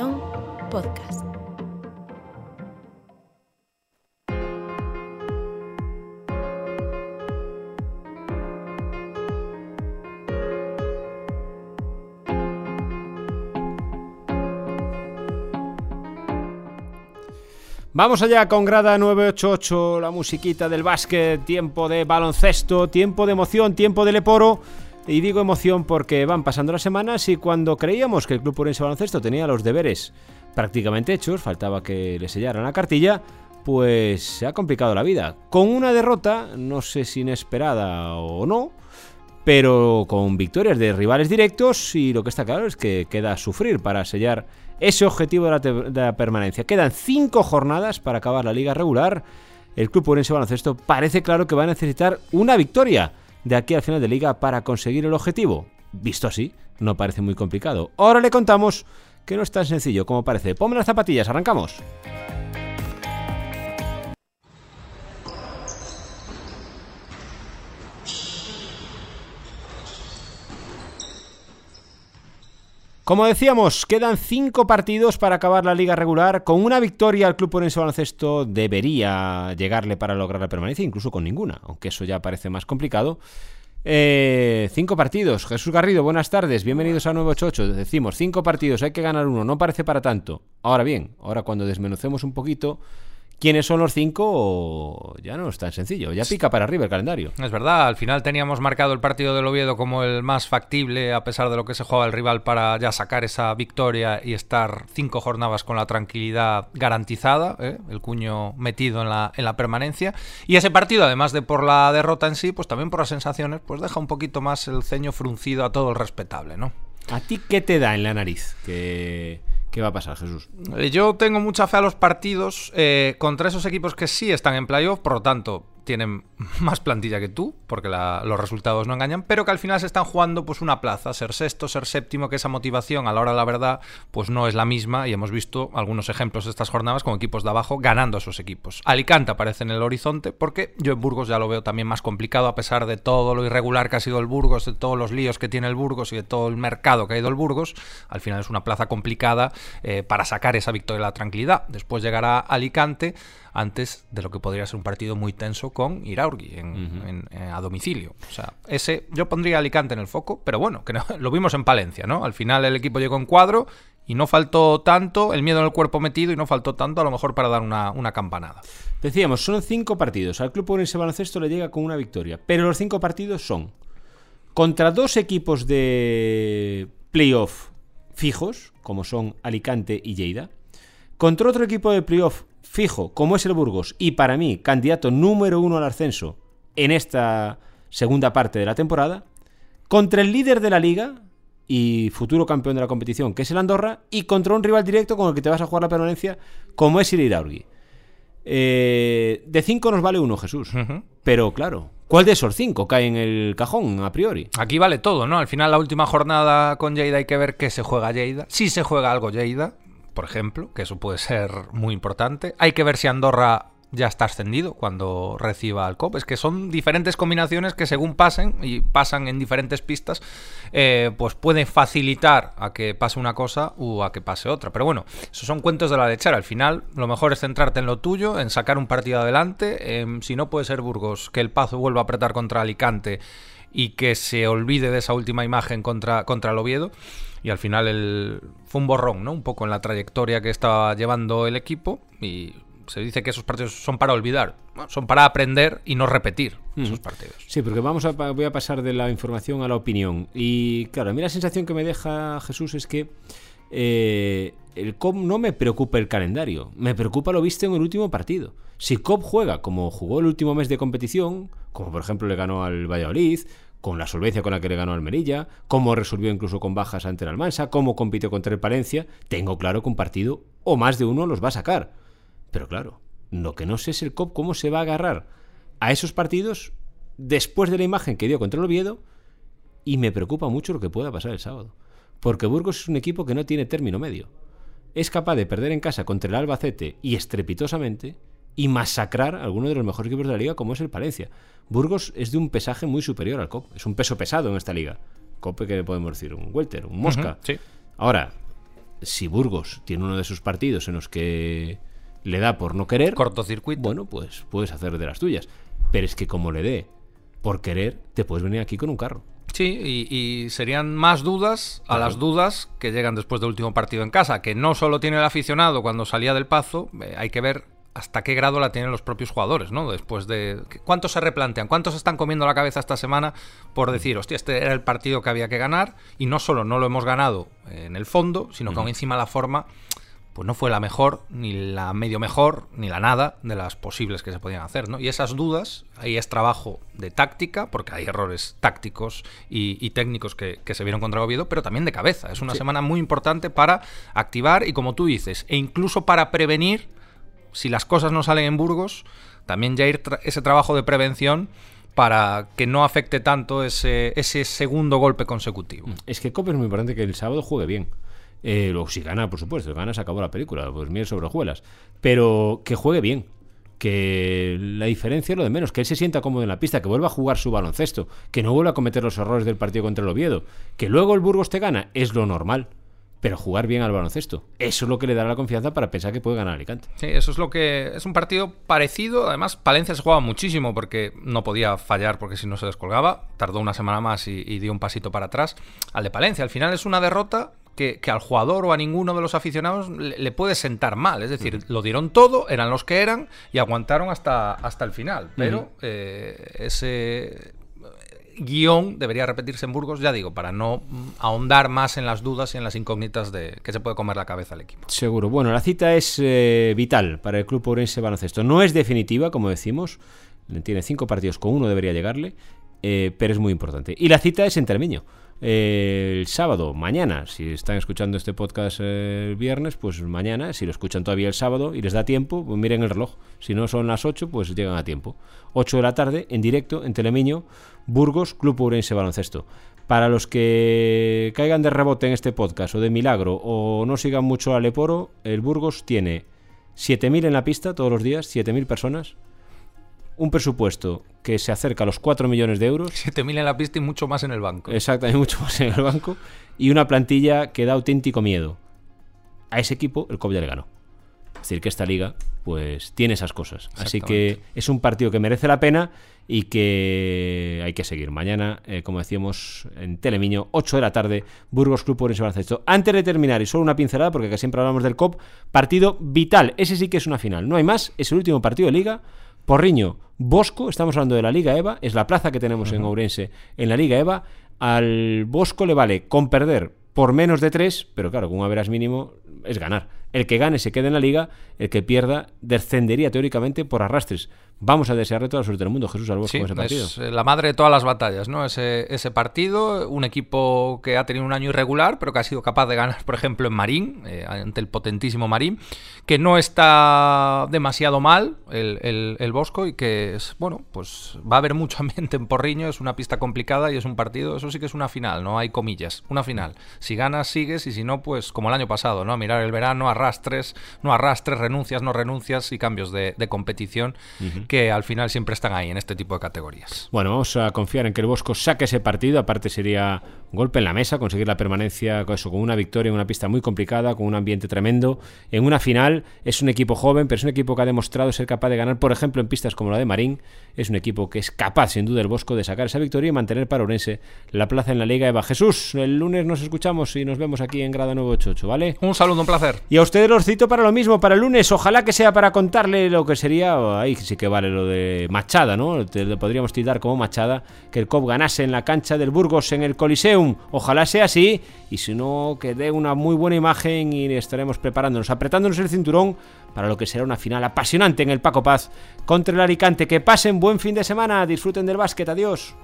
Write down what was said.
Podcast. Vamos allá con Grada 988, la musiquita del básquet, tiempo de baloncesto, tiempo de emoción, tiempo de leporo. Y digo emoción porque van pasando las semanas y cuando creíamos que el Club Urense Baloncesto tenía los deberes prácticamente hechos, faltaba que le sellaran la cartilla, pues se ha complicado la vida. Con una derrota, no sé si inesperada o no, pero con victorias de rivales directos y lo que está claro es que queda sufrir para sellar ese objetivo de la, permanencia. Quedan cinco jornadas para acabar la liga regular. El Club Urense Baloncesto parece claro que va a necesitar una victoria de aquí al final de liga para conseguir el objetivo. Visto así, no parece muy complicado. Ahora le contamos que no es tan sencillo como parece. Ponme las zapatillas, arrancamos. Como decíamos, quedan cinco partidos para acabar la liga regular. Con una victoria el Club Orense Baloncesto debería llegarle para lograr la permanencia, incluso con ninguna, aunque eso ya parece más complicado. Eh, cinco partidos. Jesús Garrido, buenas tardes. Bienvenidos a 988. Decimos, cinco partidos, hay que ganar uno. No parece para tanto. Ahora bien, ahora cuando desmenucemos un poquito quiénes son los cinco, ya no es tan sencillo. Ya pica para arriba el calendario. Es verdad, al final teníamos marcado el partido del Oviedo como el más factible, a pesar de lo que se juega el rival, para ya sacar esa victoria y estar cinco jornadas con la tranquilidad garantizada, ¿eh? el cuño metido en la, en la permanencia. Y ese partido, además de por la derrota en sí, pues también por las sensaciones, pues deja un poquito más el ceño fruncido a todo el respetable, ¿no? ¿A ti qué te da en la nariz? Que ¿Qué va a pasar, Jesús? Eh, yo tengo mucha fe a los partidos eh, contra esos equipos que sí están en playoff, por lo tanto, tienen más plantilla que tú, porque los resultados no engañan, pero que al final se están jugando pues una plaza, ser sexto, ser séptimo, que esa motivación a la hora de la verdad pues no es la misma y hemos visto algunos ejemplos de estas jornadas con equipos de abajo ganando a esos equipos. Alicante aparece en el horizonte porque yo en Burgos ya lo veo también más complicado a pesar de todo lo irregular que ha sido el Burgos, de todos los líos que tiene el Burgos y de todo el mercado que ha ido el Burgos, al final es una plaza complicada eh, para sacar esa victoria de la tranquilidad. Después llegará Alicante antes de lo que podría ser un partido muy tenso con Iraurgi en, en, en, a domicilio. O sea, ese yo pondría Alicante en el foco, pero bueno, que no, lo vimos en Palencia, ¿no? Al final el equipo llegó en cuadro y no faltó tanto, el miedo en el cuerpo metido y no faltó tanto a lo mejor para dar una, una campanada. Decíamos, son cinco partidos. Al Club Orense Baloncesto le llega con una victoria, pero los cinco partidos son contra dos equipos de playoff fijos, como son Alicante y Lleida, contra otro equipo de playoff fijo, como es el Burgos, y para mí, candidato número uno al ascenso en esta segunda parte de la temporada, contra el líder de la liga y futuro campeón de la competición, que es el Andorra, y contra un rival directo con el que te vas a jugar la permanencia, como es el Iraurgi. Eh, de cinco nos vale uno, Jesús. Uh -huh. Pero claro, ¿cuál de esos cinco cae en el cajón a priori? Aquí vale todo, ¿no? Al final, la última jornada con Lleida hay que ver qué se juega Lleida. Si se juega algo Lleida, por ejemplo, que eso puede ser muy importante. Hay que ver si Andorra ya está ascendido cuando reciba al COP. Es que son diferentes combinaciones que según pasen y pasan en diferentes pistas, eh, pues pueden facilitar a que pase una cosa o a que pase otra. Pero bueno, esos son cuentos de la lechera. Al final, lo mejor es centrarte en lo tuyo, en sacar un partido adelante. Eh, si no puede ser Burgos, que el Pazo vuelva a apretar contra Alicante y que se olvide de esa última imagen contra, contra el Oviedo. Y al final el, fue un borrón, ¿no? Un poco en la trayectoria que estaba llevando el equipo. Y se dice que esos partidos son para olvidar, son para aprender y no repetir mm. esos partidos. Sí, porque vamos a, voy a pasar de la información a la opinión. Y claro, a mí la sensación que me deja Jesús es que eh, el COP no me preocupa el calendario, me preocupa lo visto en el último partido. Si COP juega como jugó el último mes de competición, como por ejemplo le ganó al Valladolid, con la solvencia con la que le ganó al Merilla, cómo resolvió incluso con bajas ante el Almansa, cómo compitió contra el Palencia, tengo claro que un partido o más de uno los va a sacar. Pero claro, lo que no sé es el COP cómo se va a agarrar a esos partidos después de la imagen que dio contra el Oviedo y me preocupa mucho lo que pueda pasar el sábado. Porque Burgos es un equipo que no tiene término medio. Es capaz de perder en casa contra el Albacete y estrepitosamente y masacrar a alguno de los mejores equipos de la liga como es el Palencia. Burgos es de un pesaje muy superior al COP. Es un peso pesado en esta liga. COP que podemos decir, un welter, un mosca. Uh -huh, sí. Ahora, si Burgos tiene uno de esos partidos en los que le da por no querer, cortocircuito. Bueno, pues puedes hacer de las tuyas. Pero es que como le dé por querer, te puedes venir aquí con un carro. Sí, y, serían más dudas a las dudas que llegan después del último partido en casa, que no solo tiene el aficionado cuando salía del pazo, eh, hay que ver hasta qué grado la tienen los propios jugadores, ¿no? Después de... ¿Cuántos se replantean? ¿Cuántos están comiendo la cabeza esta semana por decir, hostia, este era el partido que había que ganar y no solo no lo hemos ganado en el fondo, sino que aún encima la forma pues no fue la mejor, ni la medio mejor, ni la nada de las posibles que se podían hacer, ¿no? Y esas dudas, ahí es trabajo de táctica, porque hay errores tácticos y, técnicos que, se vieron contra Oviedo, pero también de cabeza. Es una semana muy importante para activar y, como tú dices, e incluso para prevenir, si las cosas no salen en Burgos, también ya ir ese trabajo de prevención para que no afecte tanto ese, ese segundo golpe consecutivo. Es que Copa es muy importante que el sábado juegue bien. Eh, luego, si gana, por supuesto, gana, se acabó la película, pues miel sobre hojuelas. Pero que juegue bien. Que la diferencia es lo de menos, que él se sienta cómodo en la pista, que vuelva a jugar su baloncesto, que no vuelva a cometer los errores del partido contra el Oviedo, que luego el Burgos te gana, es lo normal pero jugar bien al baloncesto. Eso es lo que le dará la confianza para pensar que puede ganar Alicante. Sí, eso es lo que es un partido parecido. Además, Palencia se jugaba muchísimo porque no podía fallar porque si no se descolgaba. Tardó una semana más y, y dio un pasito para atrás al de Palencia. Al final es una derrota que, al jugador o a ninguno de los aficionados le, puede sentar mal. Es decir, lo dieron todo, eran los que eran y aguantaron hasta, hasta el final. Pero eh, ese guion debería repetirse en Burgos, ya digo, para no ahondar más en las dudas y en las incógnitas de que se puede comer la cabeza al equipo. Seguro. Bueno, la cita es eh, vital para el club Orense Baloncesto. No es definitiva, como decimos. Tiene cinco partidos, con uno debería llegarle, eh, pero es muy importante. Y la cita es en Termiño el sábado, mañana, si están escuchando este podcast el viernes, pues mañana, si lo escuchan todavía el sábado y les da tiempo, pues miren el reloj. Si no son las 8, pues llegan a tiempo. 8 de la tarde, en directo, en Telemiño, Burgos, Club Urense Baloncesto. Para los que caigan de rebote en este podcast o de milagro o no sigan mucho a Leporo, el Burgos tiene 7.000 en la pista todos los días, 7.000 personas, un presupuesto que se acerca a los 4 millones de euros. 7.000 en la pista y mucho más en el banco. Exactamente, mucho más en el banco. Y una plantilla que da auténtico miedo. A ese equipo el COP ya le ganó. Es decir, que esta liga pues tiene esas cosas. Así que es un partido que merece la pena y que hay que seguir. Mañana, eh, como decíamos, en Telemiño, 8 de la tarde, Burgos Club por Baloncesto. Antes de terminar, y solo una pincelada, porque siempre hablamos del COP, partido vital. Ese sí que es una final. No hay más, es el último partido de liga Porriño, Bosco, estamos hablando de la Liga EVA, es la plaza que tenemos en Ourense en la Liga EVA. Al Bosco le vale con perder por menos de tres, pero claro, con un averas mínimo es ganar. El que gane se queda en la liga, el que pierda descendería teóricamente por arrastres. Vamos a desearle toda la suerte del mundo, Jesús, al Bosco ese partido. Es eh, la madre de todas las batallas, ¿no? Ese, ese partido, un equipo que ha tenido un año irregular, pero que ha sido capaz de ganar, por ejemplo, en Marín, eh, ante el potentísimo Marín, que no está demasiado mal el, el, Bosco y que, es, bueno, pues va a haber mucho ambiente en Porriño, es una pista complicada y es un partido, eso sí que es una final, no hay comillas, una final. Si ganas, sigues y si no, pues como el año pasado, ¿no? A mirar el verano, arrastres, no arrastres, renuncias, no renuncias y cambios de, competición que al final siempre están ahí en este tipo de categorías. Bueno, vamos a confiar en que el Bosco saque ese partido. Aparte sería un golpe en la mesa, conseguir la permanencia con, eso, con una victoria en una pista muy complicada, con un ambiente tremendo. En una final es un equipo joven, pero es un equipo que ha demostrado ser capaz de ganar, por ejemplo, en pistas como la de Marín. Es un equipo que es capaz, sin duda, el Bosco de sacar esa victoria y mantener para Orense la plaza en la Liga Eva. Jesús, el lunes nos escuchamos y nos vemos aquí en Grada 988, ¿vale? Un saludo, un placer. Y a ustedes los cito para lo mismo, para el lunes. Ojalá que sea para contarle lo que sería, ahí sí que vale lo de Machada, ¿no? Le podríamos tirar como Machada, que el COP ganase en la cancha del Burgos en el Coliseum. Ojalá sea así, y si no, que dé una muy buena imagen y estaremos preparándonos, apretándonos el cinturón para lo que será una final apasionante en el Paco Paz contra el Alicante. Que pasen buen fin de semana, disfruten del básquet, adiós.